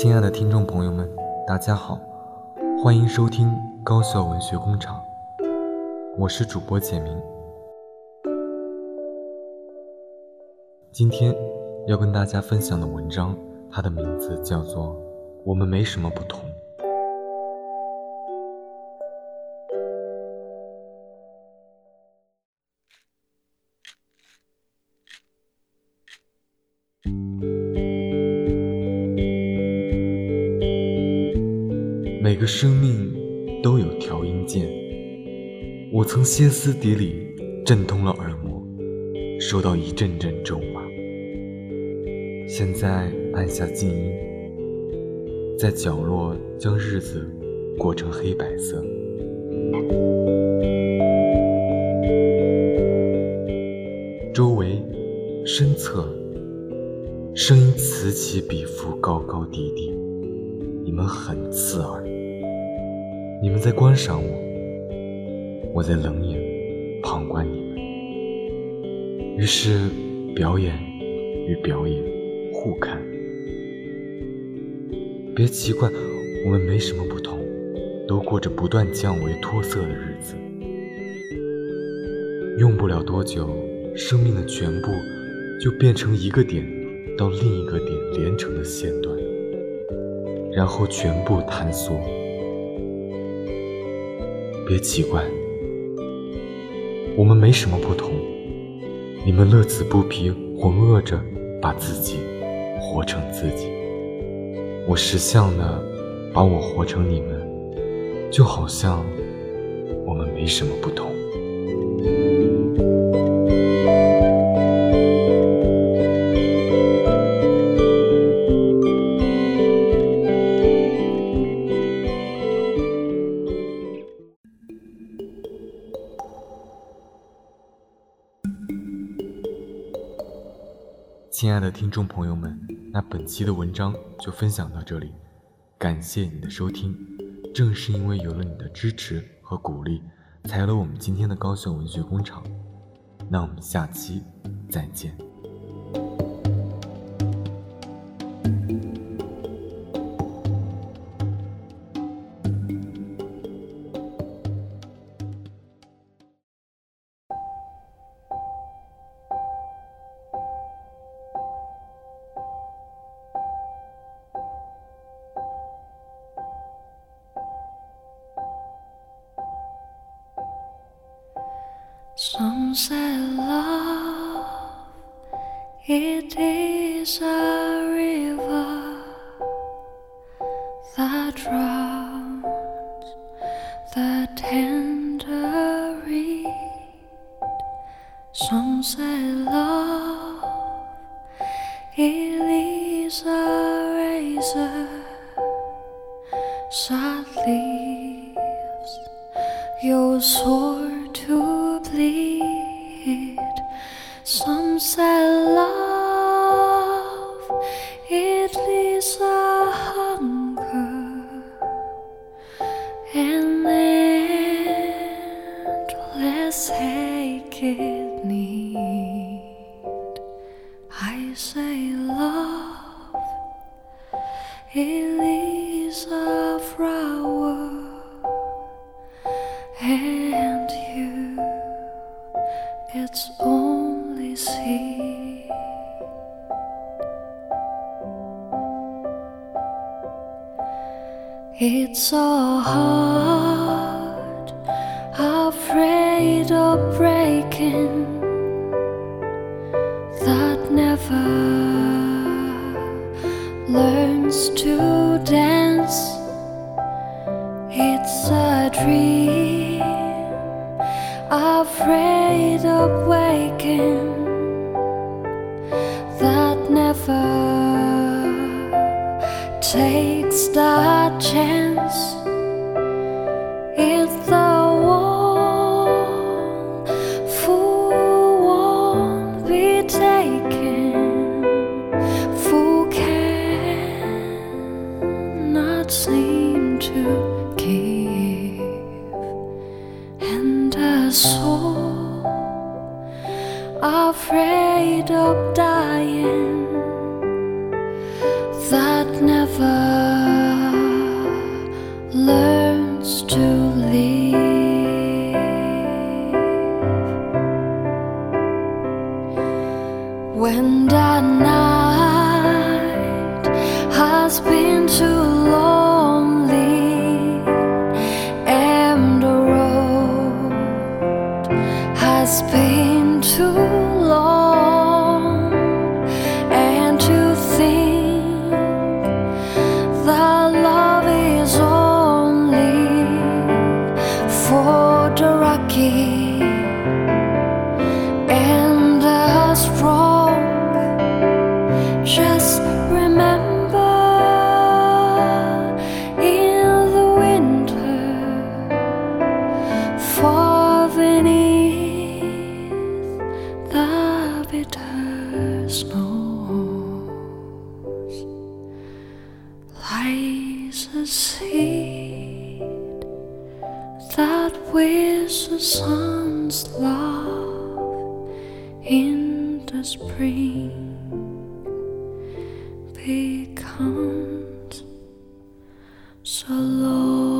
亲爱的听众朋友们，大家好，欢迎收听高校文学工厂，我是主播简明。今天要跟大家分享的文章，它的名字叫做《我们没什么不同》。每个生命都有调音键，我曾歇斯底里震痛了耳膜，受到一阵阵咒骂。现在按下静音，在角落将日子过成黑白色。周围、身侧，声音此起彼伏，高高低低，你们很刺耳。你们在观赏我，我在冷眼旁观你们。于是，表演与表演互看。别奇怪，我们没什么不同，都过着不断降维脱色的日子。用不了多久，生命的全部就变成一个点到另一个点连成的线段，然后全部坍缩。别奇怪，我们没什么不同。你们乐此不疲，浑噩着把自己活成自己。我识相的把我活成你们，就好像我们没什么不同。亲爱的听众朋友们，那本期的文章就分享到这里，感谢你的收听。正是因为有了你的支持和鼓励，才有了我们今天的高校文学工厂。那我们下期再见。Some say love, it is a river that drowns the tender reed. Some say love, it is a razor that leaves your sword Some say love, it leaves a hunger and endless aching need. I say It's so hard, afraid of breaking, that never learns to dance. It's a dream, afraid of waking, that never takes that chance. It's the one who won't be taken, who cannot seem to give, and a soul afraid of dying has been too long, and to think that snows, lies a seed that with the sun's love in the spring becomes so low.